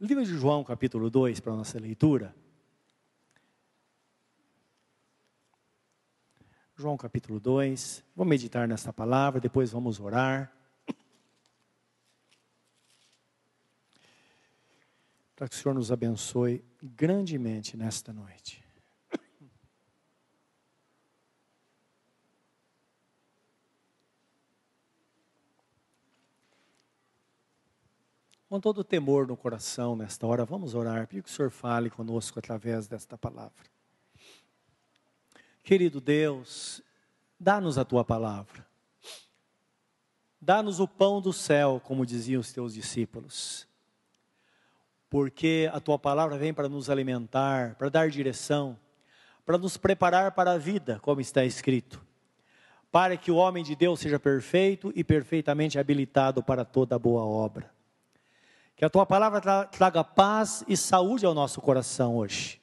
Livro de João, capítulo 2, para a nossa leitura. João capítulo 2. Vamos meditar nesta palavra, depois vamos orar. Para que o Senhor nos abençoe grandemente nesta noite. Com todo o temor no coração, nesta hora, vamos orar, pedir que o Senhor fale conosco através desta palavra. Querido Deus, dá-nos a tua palavra. Dá-nos o pão do céu, como diziam os teus discípulos. Porque a tua palavra vem para nos alimentar, para dar direção, para nos preparar para a vida, como está escrito. Para que o homem de Deus seja perfeito e perfeitamente habilitado para toda boa obra. Que a tua palavra traga paz e saúde ao nosso coração hoje.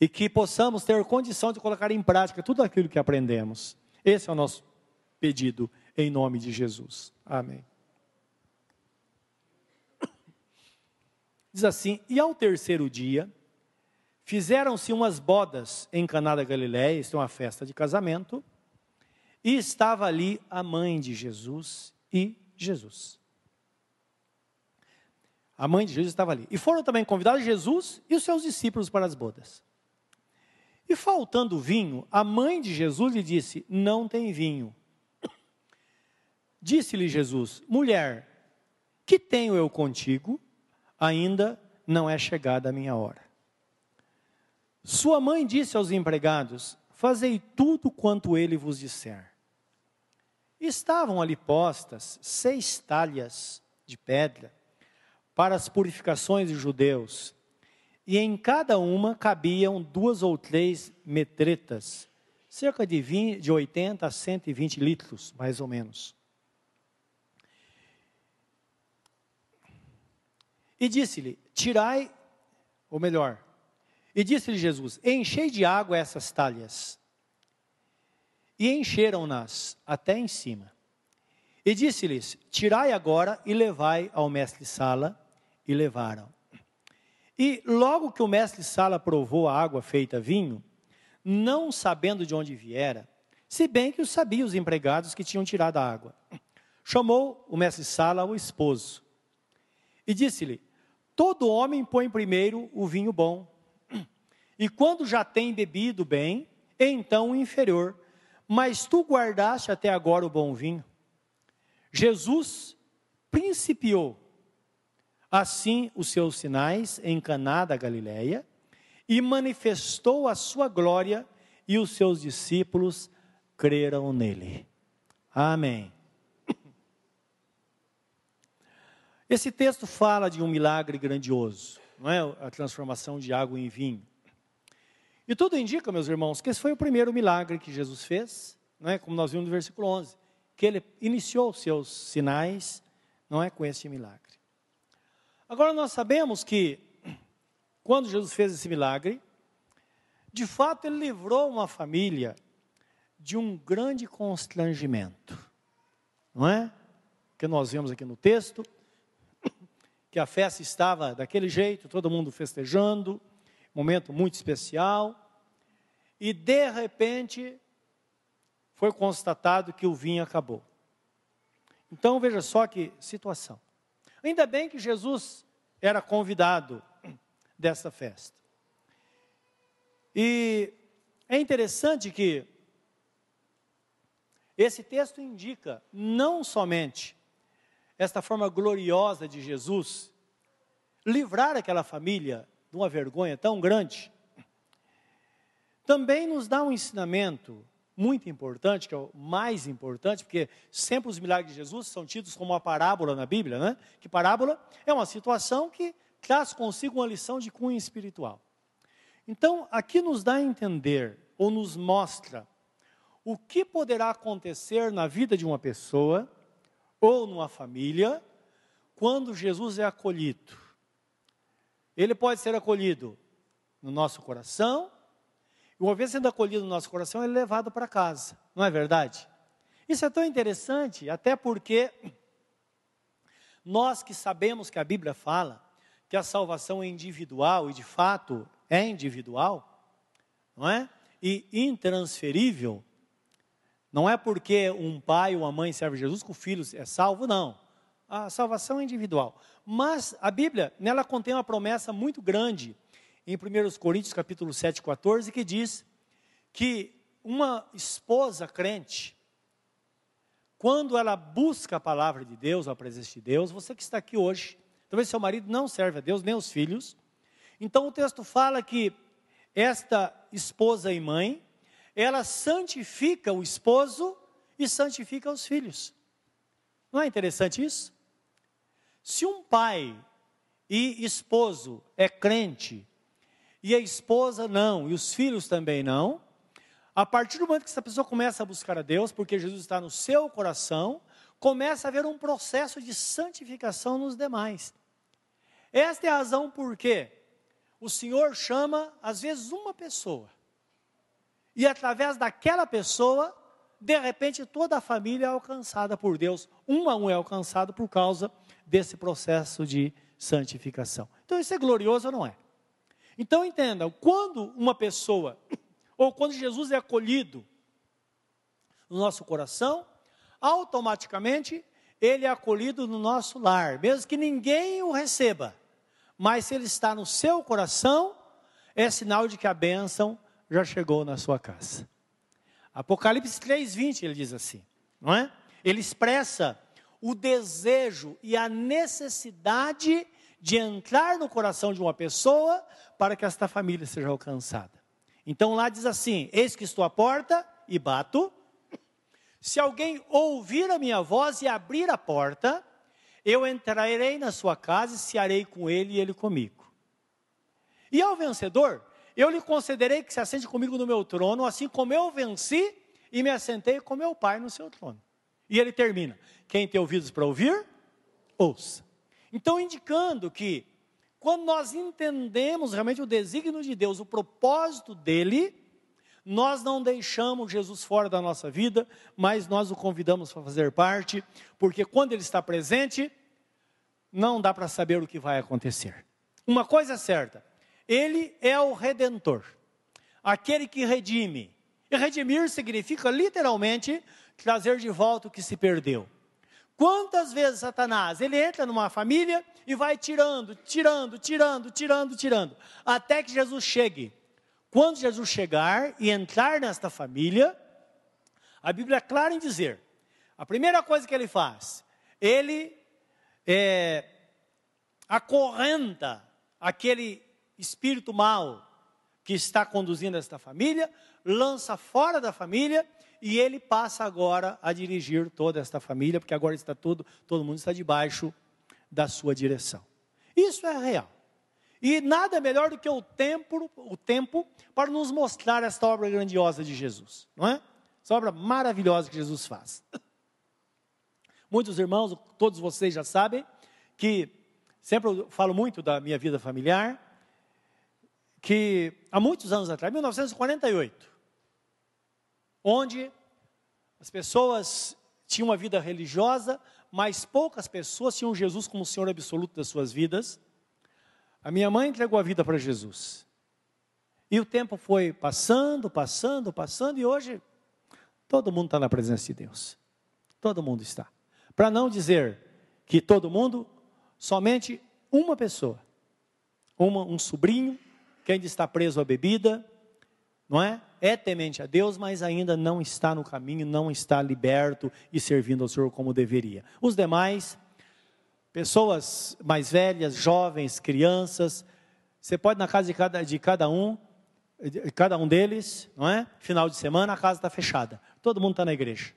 E que possamos ter condição de colocar em prática tudo aquilo que aprendemos. Esse é o nosso pedido, em nome de Jesus. Amém. Diz assim: E ao terceiro dia, fizeram-se umas bodas em Caná da Galiléia, isto é uma festa de casamento, e estava ali a mãe de Jesus e Jesus. A mãe de Jesus estava ali. E foram também convidados Jesus e os seus discípulos para as bodas. E faltando vinho, a mãe de Jesus lhe disse: Não tem vinho. Disse-lhe Jesus: Mulher, que tenho eu contigo? Ainda não é chegada a minha hora. Sua mãe disse aos empregados: Fazei tudo quanto ele vos disser. Estavam ali postas seis talhas de pedra para as purificações dos judeus, e em cada uma cabiam duas ou três metretas, cerca de, 20, de 80 a 120 litros, mais ou menos. E disse-lhe: Tirai, ou melhor, e disse-lhe Jesus: Enchei de água essas talhas. E encheram-nas até em cima. E disse-lhes: Tirai agora e levai ao mestre-sala e levaram. E logo que o mestre Sala provou a água feita vinho, não sabendo de onde viera, se bem que o sabia os empregados que tinham tirado a água, chamou o mestre Sala o esposo e disse-lhe: Todo homem põe primeiro o vinho bom, e quando já tem bebido bem, então o inferior, mas tu guardaste até agora o bom vinho. Jesus principiou assim os seus sinais em Caná da Galileia e manifestou a sua glória e os seus discípulos creram nele. Amém. Esse texto fala de um milagre grandioso, não é? A transformação de água em vinho. E tudo indica, meus irmãos, que esse foi o primeiro milagre que Jesus fez, não é? Como nós vimos no versículo 11, que ele iniciou os seus sinais, não é com esse milagre. Agora nós sabemos que quando Jesus fez esse milagre, de fato ele livrou uma família de um grande constrangimento. Não é? Que nós vemos aqui no texto, que a festa estava daquele jeito, todo mundo festejando, momento muito especial, e de repente foi constatado que o vinho acabou. Então veja só que situação. Ainda bem que Jesus era convidado dessa festa. E é interessante que esse texto indica não somente esta forma gloriosa de Jesus livrar aquela família de uma vergonha tão grande, também nos dá um ensinamento muito importante, que é o mais importante, porque sempre os milagres de Jesus são tidos como uma parábola na Bíblia, né? Que parábola é uma situação que traz consigo uma lição de cunho espiritual. Então, aqui nos dá a entender, ou nos mostra, o que poderá acontecer na vida de uma pessoa, ou numa família, quando Jesus é acolhido. Ele pode ser acolhido no nosso coração, uma vez sendo acolhido no nosso coração, ele é levado para casa, não é verdade? Isso é tão interessante, até porque nós que sabemos que a Bíblia fala que a salvação é individual, e de fato é individual, não é? E intransferível, não é porque um pai ou uma mãe serve Jesus que o filho é salvo, não. A salvação é individual. Mas a Bíblia, nela contém uma promessa muito grande, em 1 Coríntios capítulo 7, 14, que diz que uma esposa crente, quando ela busca a palavra de Deus, a presença de Deus, você que está aqui hoje, talvez seu marido não serve a Deus, nem os filhos. Então o texto fala que esta esposa e mãe, ela santifica o esposo e santifica os filhos. Não é interessante isso? Se um pai e esposo é crente, e a esposa não, e os filhos também não, a partir do momento que essa pessoa começa a buscar a Deus, porque Jesus está no seu coração, começa a haver um processo de santificação nos demais. Esta é a razão por que o Senhor chama, às vezes, uma pessoa. E através daquela pessoa, de repente, toda a família é alcançada por Deus. Um a um é alcançado por causa desse processo de santificação. Então, isso é glorioso ou não é? Então, entenda: quando uma pessoa, ou quando Jesus é acolhido no nosso coração, automaticamente ele é acolhido no nosso lar, mesmo que ninguém o receba mas se ele está no seu coração, é sinal de que a bênção já chegou na sua casa. Apocalipse 3:20 ele diz assim, não é? Ele expressa o desejo e a necessidade de entrar no coração de uma pessoa para que esta família seja alcançada. Então lá diz assim: Eis que estou à porta e bato. Se alguém ouvir a minha voz e abrir a porta, eu entrarei na sua casa e cearei com ele e ele comigo. E ao vencedor, eu lhe concederei que se assente comigo no meu trono, assim como eu venci e me assentei com meu pai no seu trono. E ele termina: quem tem ouvidos para ouvir, ouça. Então, indicando que quando nós entendemos realmente o desígnio de Deus, o propósito dele, nós não deixamos Jesus fora da nossa vida, mas nós o convidamos para fazer parte, porque quando ele está presente, não dá para saber o que vai acontecer. Uma coisa é certa, ele é o redentor, aquele que redime. E redimir significa literalmente trazer de volta o que se perdeu. Quantas vezes Satanás, ele entra numa família e vai tirando, tirando, tirando, tirando, tirando, até que Jesus chegue. Quando Jesus chegar e entrar nesta família, a Bíblia é clara em dizer: a primeira coisa que ele faz, ele é, acorrenta aquele espírito mau que está conduzindo esta família, lança fora da família e ele passa agora a dirigir toda esta família, porque agora está todo, todo mundo está debaixo da sua direção. Isso é real. E nada melhor do que o tempo, o tempo para nos mostrar esta obra grandiosa de Jesus, não é? Essa obra maravilhosa que Jesus faz. Muitos irmãos, todos vocês já sabem que sempre eu falo muito da minha vida familiar, que há muitos anos atrás, 1948, onde as pessoas tinham uma vida religiosa, mas poucas pessoas tinham Jesus como Senhor absoluto das suas vidas. A minha mãe entregou a vida para Jesus. E o tempo foi passando, passando, passando, e hoje todo mundo está na presença de Deus. Todo mundo está. Para não dizer que todo mundo, somente uma pessoa, uma, um sobrinho, que ainda está preso à bebida, não é? É temente a Deus, mas ainda não está no caminho, não está liberto e servindo ao Senhor como deveria. Os demais pessoas mais velhas, jovens, crianças. Você pode na casa de cada, de cada um, de cada um deles, não é? Final de semana a casa está fechada. Todo mundo está na igreja,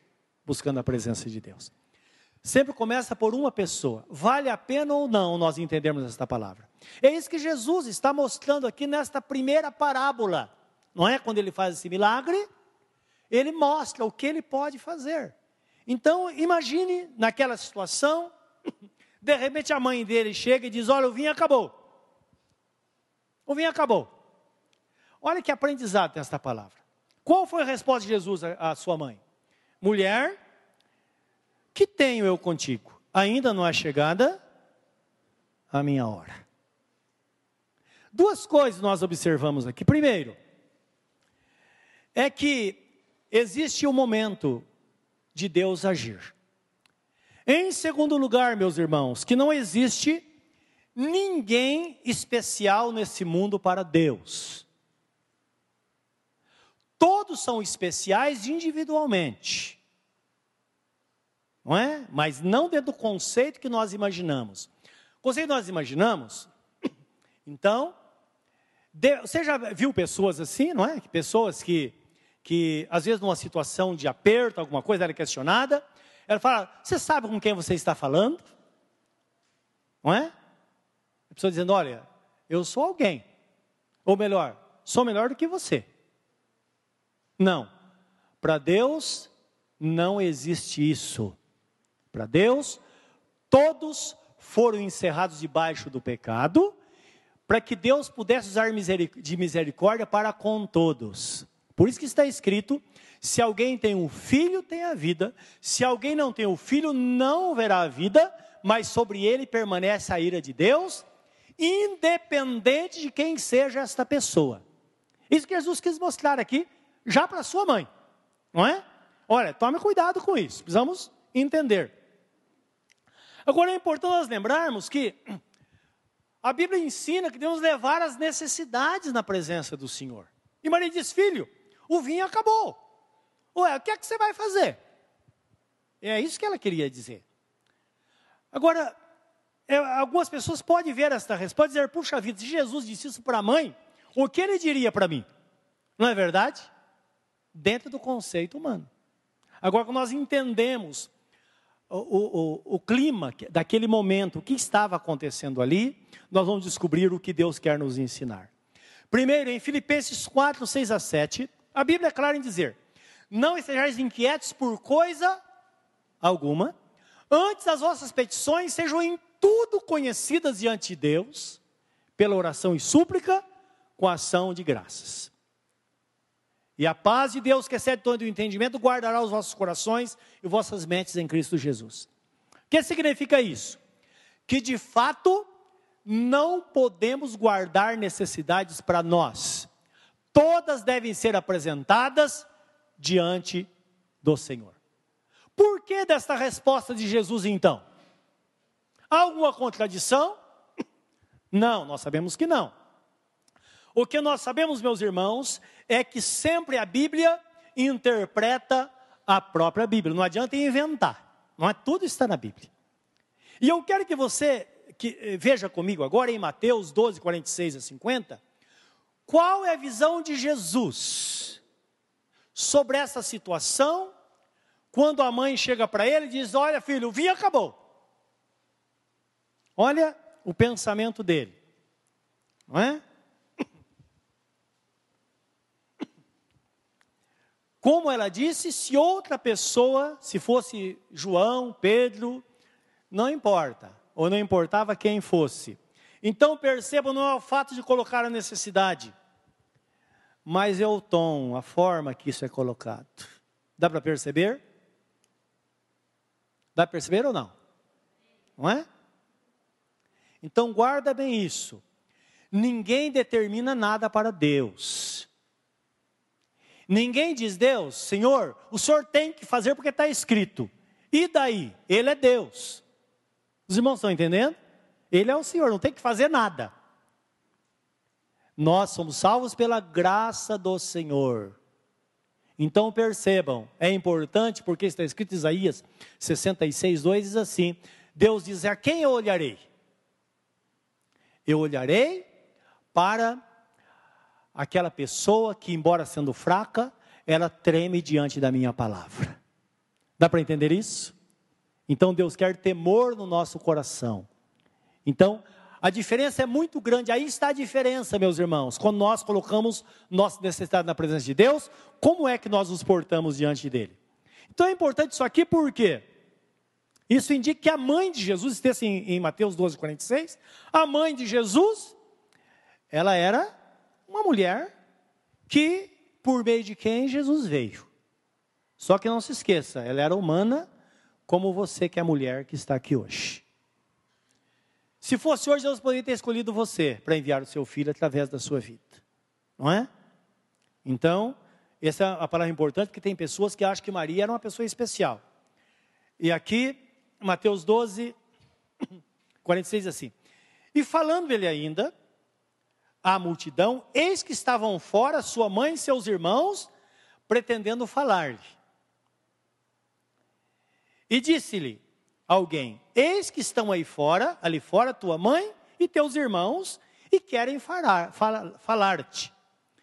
buscando a presença de Deus. Sempre começa por uma pessoa. Vale a pena ou não nós entendermos esta palavra? É isso que Jesus está mostrando aqui nesta primeira parábola. Não é? Quando ele faz esse milagre, ele mostra o que ele pode fazer. Então, imagine naquela situação, de repente a mãe dele chega e diz: Olha, o vinho acabou. O vinho acabou. Olha que aprendizado esta palavra. Qual foi a resposta de Jesus à sua mãe? Mulher, que tenho eu contigo? Ainda não é chegada a minha hora. Duas coisas nós observamos aqui. Primeiro, é que existe um momento de Deus agir. Em segundo lugar, meus irmãos, que não existe ninguém especial nesse mundo para Deus. Todos são especiais individualmente. Não é? Mas não dentro do conceito que nós imaginamos. O conceito que nós imaginamos, então, você já viu pessoas assim, não é? Pessoas que, que às vezes numa situação de aperto, alguma coisa, ela é questionada, ela fala, você sabe com quem você está falando? Não é? A pessoa dizendo, olha, eu sou alguém. Ou melhor, sou melhor do que você. Não. Para Deus não existe isso. Para Deus, todos foram encerrados debaixo do pecado, para que Deus pudesse usar de misericórdia para com todos. Por isso que está escrito: se alguém tem um filho, tem a vida. Se alguém não tem o um filho, não verá a vida, mas sobre ele permanece a ira de Deus independente de quem seja esta pessoa. Isso que Jesus quis mostrar aqui, já para sua mãe, não é? Olha, tome cuidado com isso, precisamos entender. Agora é importante nós lembrarmos que a Bíblia ensina que devemos levar as necessidades na presença do Senhor. E Maria diz: Filho, o vinho acabou. Ué, o que é que você vai fazer? É isso que ela queria dizer. Agora, é, algumas pessoas podem ver esta resposta e dizer: puxa vida, se Jesus disse isso para a mãe, o que ele diria para mim? Não é verdade? Dentro do conceito humano. Agora, quando nós entendemos o, o, o, clima daquele momento, o que estava acontecendo ali, nós vamos descobrir o que Deus quer nos ensinar. Primeiro, em Filipenses 4, 6 a 7, a Bíblia é clara em dizer: Não estejais inquietos por coisa alguma, antes as vossas petições sejam em tudo conhecidas diante de Deus, pela oração e súplica, com ação de graças. E a paz de Deus, que excede todo o entendimento, guardará os vossos corações e vossas mentes em Cristo Jesus. O que significa isso? Que de fato não podemos guardar necessidades para nós. Todas devem ser apresentadas diante do Senhor. Por que desta resposta de Jesus então? Há alguma contradição? Não, nós sabemos que não. O que nós sabemos, meus irmãos, é que sempre a Bíblia interpreta a própria Bíblia. Não adianta inventar. Não é tudo está na Bíblia. E eu quero que você que, eh, veja comigo agora em Mateus 12, 46 a 50, qual é a visão de Jesus sobre essa situação, quando a mãe chega para ele e diz: Olha, filho, o vinho acabou. Olha o pensamento dele, não é? Como ela disse, se outra pessoa, se fosse João, Pedro, não importa, ou não importava quem fosse. Então percebam, não é o fato de colocar a necessidade, mas é o tom, a forma que isso é colocado. Dá para perceber? Dá para perceber ou não? Não é? Então guarda bem isso. Ninguém determina nada para Deus. Ninguém diz, Deus, Senhor, o Senhor tem que fazer porque está escrito. E daí? Ele é Deus. Os irmãos estão entendendo? Ele é o Senhor, não tem que fazer nada. Nós somos salvos pela graça do Senhor. Então percebam, é importante porque está escrito em Isaías 66, 2 diz assim: Deus diz: A quem eu olharei? Eu olharei para aquela pessoa que, embora sendo fraca, ela treme diante da minha palavra. Dá para entender isso? Então Deus quer temor no nosso coração. Então, a diferença é muito grande. Aí está a diferença, meus irmãos. Quando nós colocamos nossa necessidade na presença de Deus, como é que nós nos portamos diante dele? Então é importante isso aqui porque isso indica que a mãe de Jesus, esteja em, em Mateus 12, 46, a mãe de Jesus, ela era uma mulher que, por meio de quem Jesus veio. Só que não se esqueça, ela era humana, como você que é a mulher que está aqui hoje. Se fosse hoje, Deus poderia ter escolhido você para enviar o seu filho através da sua vida. Não é? Então, essa é a palavra importante, porque tem pessoas que acham que Maria era uma pessoa especial. E aqui, Mateus 12, 46 assim. E falando ele ainda, à multidão, eis que estavam fora sua mãe e seus irmãos, pretendendo falar-lhe. E disse-lhe alguém: Eis que estão aí fora, ali fora, tua mãe e teus irmãos, e querem falar-te. Falar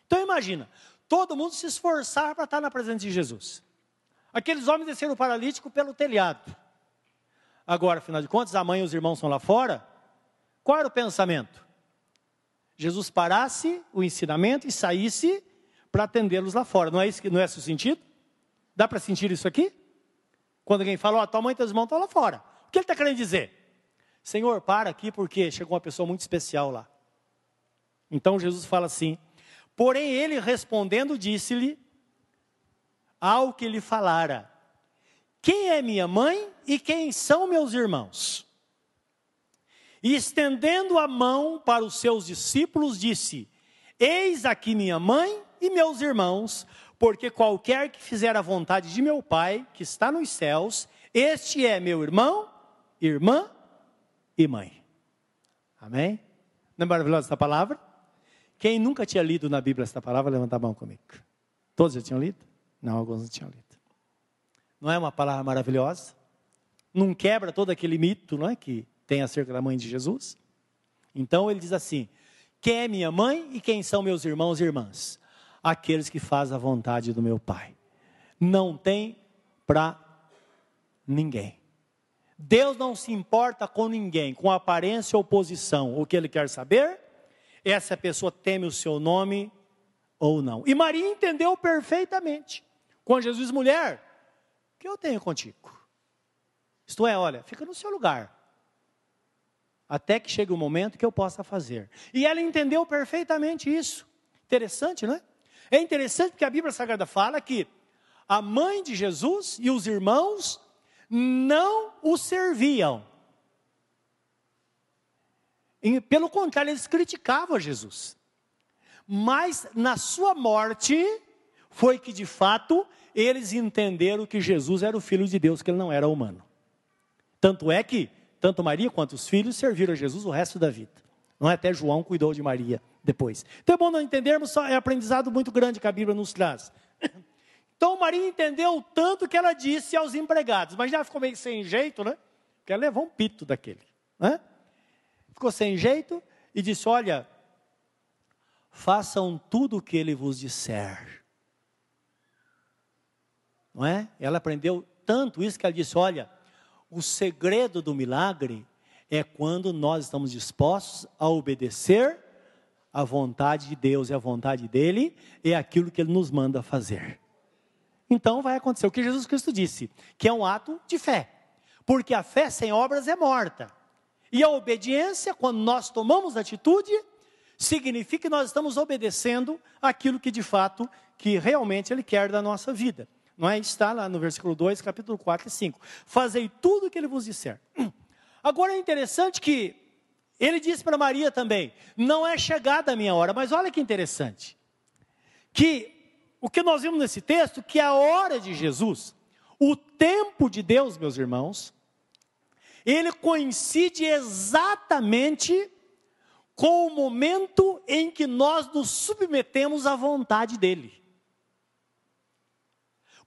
então imagina, todo mundo se esforçar para estar na presença de Jesus. Aqueles homens desceram o paralítico pelo telhado. Agora, afinal de contas, a mãe e os irmãos estão lá fora. Qual era o pensamento? Jesus parasse o ensinamento e saísse para atendê-los lá fora. Não é, isso, não é esse o sentido? Dá para sentir isso aqui? Quando alguém fala, ó, oh, tua mãe e teus irmãos estão lá fora. O que ele está querendo dizer? Senhor, para aqui porque chegou uma pessoa muito especial lá. Então Jesus fala assim: Porém ele respondendo disse-lhe ao que lhe falara: Quem é minha mãe e quem são meus irmãos? E estendendo a mão para os seus discípulos, disse: Eis aqui minha mãe e meus irmãos, porque qualquer que fizer a vontade de meu Pai, que está nos céus, este é meu irmão, irmã e mãe. Amém? Não é maravilhosa essa palavra? Quem nunca tinha lido na Bíblia essa palavra, levanta a mão comigo. Todos já tinham lido? Não, alguns não tinham lido. Não é uma palavra maravilhosa? Não quebra todo aquele mito, não é? Que tem acerca da mãe de Jesus. Então ele diz assim: Quem é minha mãe e quem são meus irmãos e irmãs? Aqueles que fazem a vontade do meu Pai. Não tem para ninguém. Deus não se importa com ninguém, com aparência ou posição. O que ele quer saber é se a pessoa teme o seu nome ou não. E Maria entendeu perfeitamente. Quando Jesus, mulher, o que eu tenho contigo? Isto é, olha, fica no seu lugar até que chegue o momento que eu possa fazer. E ela entendeu perfeitamente isso. Interessante, não é? É interessante porque a Bíblia Sagrada fala que a mãe de Jesus e os irmãos não o serviam. E, pelo contrário, eles criticavam Jesus. Mas na sua morte foi que de fato eles entenderam que Jesus era o filho de Deus, que ele não era humano. Tanto é que tanto Maria quanto os filhos serviram a Jesus o resto da vida. Não é até João cuidou de Maria depois. Então é bom não entendermos, é aprendizado muito grande que a Bíblia nos traz. Então Maria entendeu tanto que ela disse aos empregados, mas já ficou meio sem jeito, né? Porque ela levou um pito daquele, né? Ficou sem jeito e disse: Olha, façam tudo o que ele vos disser. Não é? Ela aprendeu tanto isso que ela disse: Olha, o segredo do milagre é quando nós estamos dispostos a obedecer à vontade de Deus e à vontade dele, é aquilo que ele nos manda fazer. Então vai acontecer o que Jesus Cristo disse, que é um ato de fé. Porque a fé sem obras é morta. E a obediência, quando nós tomamos atitude, significa que nós estamos obedecendo aquilo que de fato, que realmente ele quer da nossa vida. Não é? Está lá no versículo 2, capítulo 4 e 5. Fazei tudo o que ele vos disser. Agora é interessante que ele disse para Maria também: não é chegada a minha hora, mas olha que interessante. Que o que nós vimos nesse texto, que a hora de Jesus, o tempo de Deus, meus irmãos, ele coincide exatamente com o momento em que nós nos submetemos à vontade dele.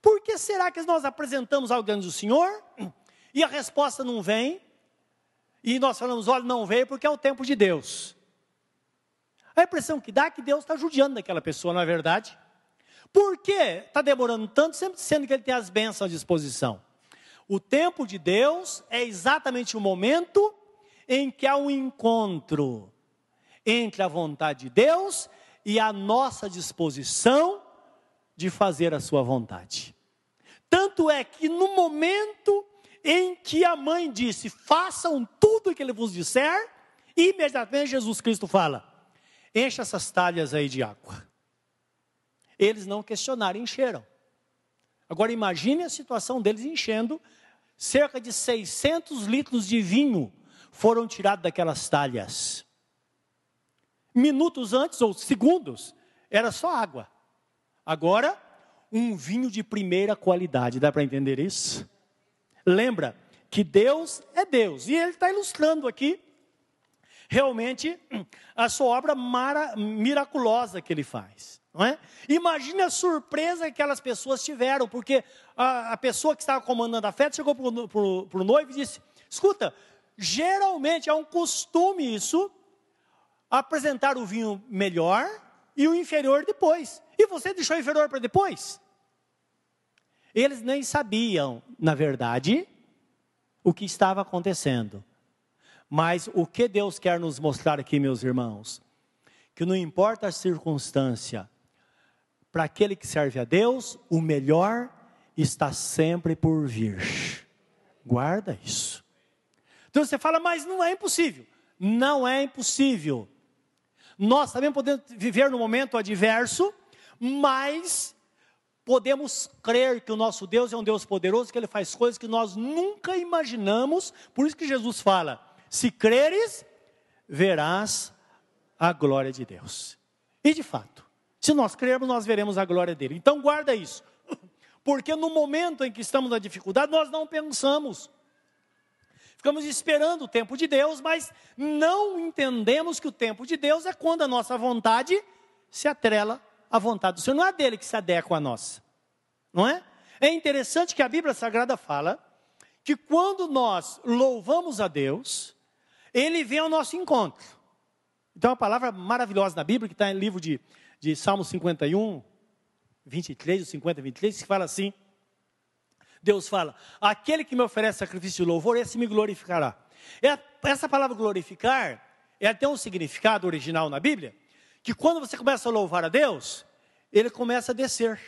Por que será que nós apresentamos algo diante do Senhor e a resposta não vem? E nós falamos, olha, não veio porque é o tempo de Deus. A impressão que dá é que Deus está judiando daquela pessoa, não é verdade? Por que está demorando tanto, sempre sendo que Ele tem as bênçãos à disposição? O tempo de Deus é exatamente o momento em que há um encontro entre a vontade de Deus e a nossa disposição de fazer a sua vontade. Tanto é que no momento em que a mãe disse: façam tudo o que ele vos disser, imediatamente Jesus Cristo fala: encha essas talhas aí de água. Eles não questionaram, encheram. Agora imagine a situação deles enchendo cerca de 600 litros de vinho, foram tirados daquelas talhas. Minutos antes, ou segundos, era só água. Agora, um vinho de primeira qualidade. Dá para entender isso? Lembra que Deus é Deus. E ele está ilustrando aqui, realmente, a sua obra mara, miraculosa que ele faz. Não é? Imagine a surpresa que aquelas pessoas tiveram, porque a, a pessoa que estava comandando a festa chegou para o noivo e disse: Escuta, geralmente é um costume isso, apresentar o vinho melhor e o inferior depois. E você deixou o inferior para depois? Eles nem sabiam, na verdade, o que estava acontecendo. Mas o que Deus quer nos mostrar aqui, meus irmãos? Que não importa a circunstância, para aquele que serve a Deus, o melhor está sempre por vir. Guarda isso. Então você fala, mas não é impossível. Não é impossível. Nós também podemos viver no momento adverso, mas podemos crer que o nosso Deus é um Deus poderoso, que Ele faz coisas que nós nunca imaginamos. Por isso que Jesus fala: se creres, verás a glória de Deus. E de fato, se nós crermos, nós veremos a glória dele. Então guarda isso. Porque no momento em que estamos na dificuldade, nós não pensamos. Ficamos esperando o tempo de Deus, mas não entendemos que o tempo de Deus é quando a nossa vontade se atrela à vontade do Senhor. Não é dele que se adequa à nossa. Não é? É interessante que a Bíblia Sagrada fala que quando nós louvamos a Deus, Ele vem ao nosso encontro. Então, uma palavra maravilhosa na Bíblia, que está em livro de, de Salmo 51, 23, ou 50, 23, que fala assim: Deus fala: aquele que me oferece sacrifício de louvor, esse me glorificará. É, essa palavra glorificar é até um significado original na Bíblia, que quando você começa a louvar a Deus, ele começa a descer.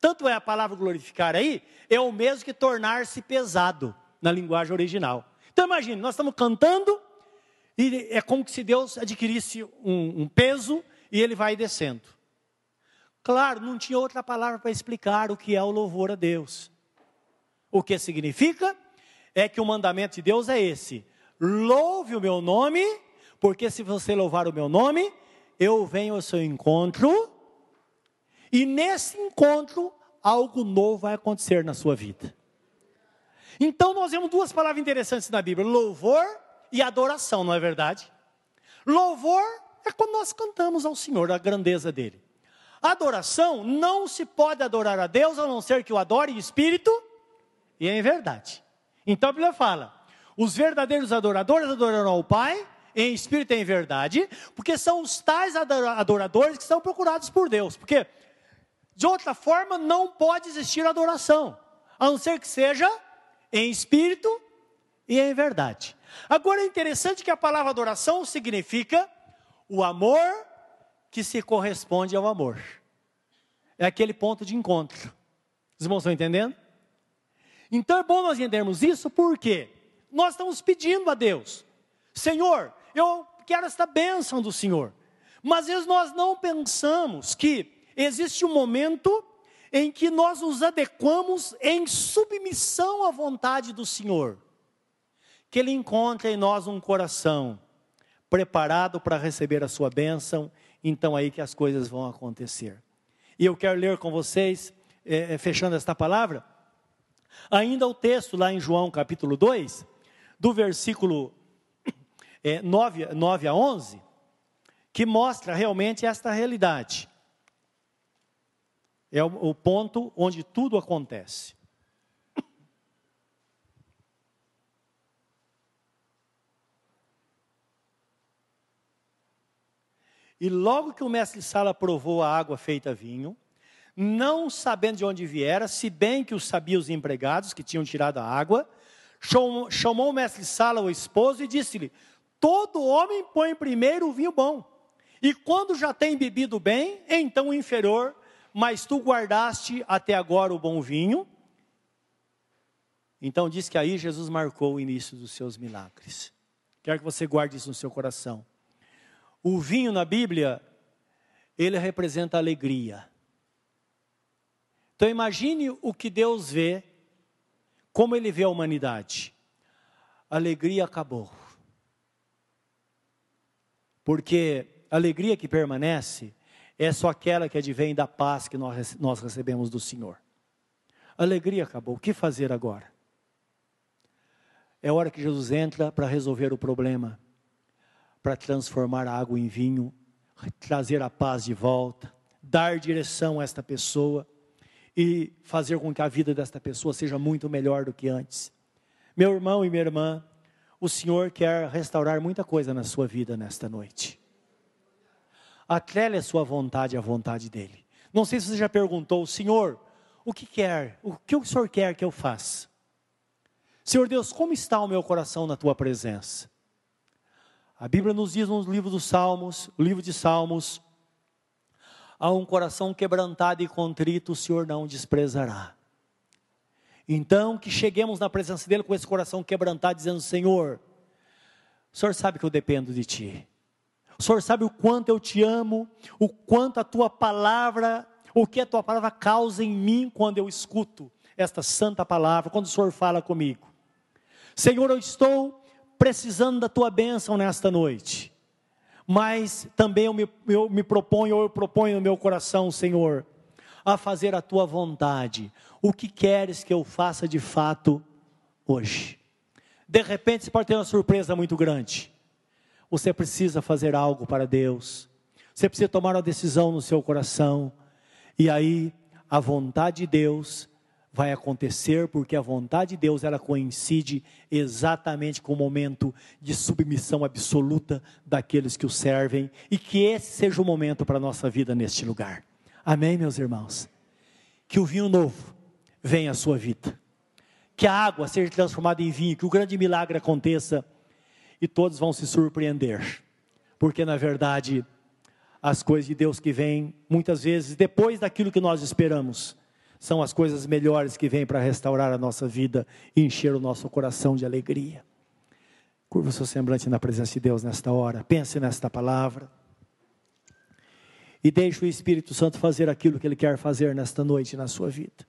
Tanto é a palavra glorificar aí, é o mesmo que tornar-se pesado na linguagem original. Então imagine, nós estamos cantando e é como se Deus adquirisse um, um peso e ele vai descendo. Claro, não tinha outra palavra para explicar o que é o louvor a Deus. O que significa é que o mandamento de Deus é esse: louve o meu nome, porque se você louvar o meu nome, eu venho ao seu encontro, e nesse encontro algo novo vai acontecer na sua vida. Então nós vemos duas palavras interessantes na Bíblia: louvor e adoração, não é verdade? Louvor é quando nós cantamos ao Senhor a grandeza dele. Adoração, não se pode adorar a Deus a não ser que o adore em espírito e em verdade. Então a Bíblia fala: os verdadeiros adoradores adorarão ao Pai em espírito e em verdade, porque são os tais adoradores que são procurados por Deus. Porque de outra forma não pode existir adoração, a não ser que seja em espírito e em verdade. Agora é interessante que a palavra adoração significa o amor que se corresponde ao amor. É aquele ponto de encontro. Os irmãos estão entendendo? Então é bom nós entendermos isso porque nós estamos pedindo a Deus, Senhor, eu quero esta bênção do Senhor. Mas às vezes nós não pensamos que existe um momento em que nós nos adequamos em submissão à vontade do Senhor. Que Ele encontre em nós um coração preparado para receber a sua bênção então aí que as coisas vão acontecer. E eu quero ler com vocês, é, é fechando esta palavra, ainda o texto lá em João capítulo 2, do versículo é, 9, 9 a 11, que mostra realmente esta realidade. É o, o ponto onde tudo acontece. E logo que o mestre Sala provou a água feita vinho, não sabendo de onde viera, se bem que o sabia os empregados que tinham tirado a água, chamou o mestre Sala, o esposo, e disse-lhe: Todo homem põe primeiro o vinho bom, e quando já tem bebido bem, então o inferior, mas tu guardaste até agora o bom vinho. Então diz que aí Jesus marcou o início dos seus milagres. Quero que você guarde isso no seu coração. O vinho na Bíblia, ele representa alegria. Então imagine o que Deus vê, como ele vê a humanidade. a alegria acabou. Porque a alegria que permanece é só aquela que advém da paz que nós, nós recebemos do Senhor. A alegria acabou. O que fazer agora? É hora que Jesus entra para resolver o problema, para transformar a água em vinho, trazer a paz de volta, dar direção a esta pessoa e fazer com que a vida desta pessoa seja muito melhor do que antes. Meu irmão e minha irmã, o Senhor quer restaurar muita coisa na sua vida nesta noite. Atrele a sua vontade à vontade dEle. Não sei se você já perguntou, Senhor, o que quer? O que o Senhor quer que eu faça? Senhor Deus, como está o meu coração na tua presença? A Bíblia nos diz no livro dos Salmos, livro de Salmos, a um coração quebrantado e contrito o Senhor não desprezará. Então, que cheguemos na presença dele com esse coração quebrantado, dizendo: Senhor, o Senhor sabe que eu dependo de Ti. O Senhor sabe o quanto eu te amo, o quanto a Tua palavra, o que a Tua palavra causa em mim quando eu escuto esta santa palavra, quando o Senhor fala comigo. Senhor, eu estou precisando da Tua bênção nesta noite mas também eu me, eu me proponho, ou eu proponho no meu coração, Senhor, a fazer a tua vontade. O que queres que eu faça de fato hoje? De repente você pode ter uma surpresa muito grande. Você precisa fazer algo para Deus. Você precisa tomar uma decisão no seu coração. E aí, a vontade de Deus vai acontecer porque a vontade de Deus ela coincide exatamente com o momento de submissão absoluta daqueles que o servem e que esse seja o momento para a nossa vida neste lugar. Amém, meus irmãos? Que o vinho novo venha à sua vida. Que a água seja transformada em vinho, que o grande milagre aconteça e todos vão se surpreender. Porque na verdade, as coisas de Deus que vêm muitas vezes depois daquilo que nós esperamos são as coisas melhores que vêm para restaurar a nossa vida e encher o nosso coração de alegria. Curva o seu semblante na presença de Deus nesta hora. Pense nesta palavra. E deixe o Espírito Santo fazer aquilo que Ele quer fazer nesta noite na sua vida.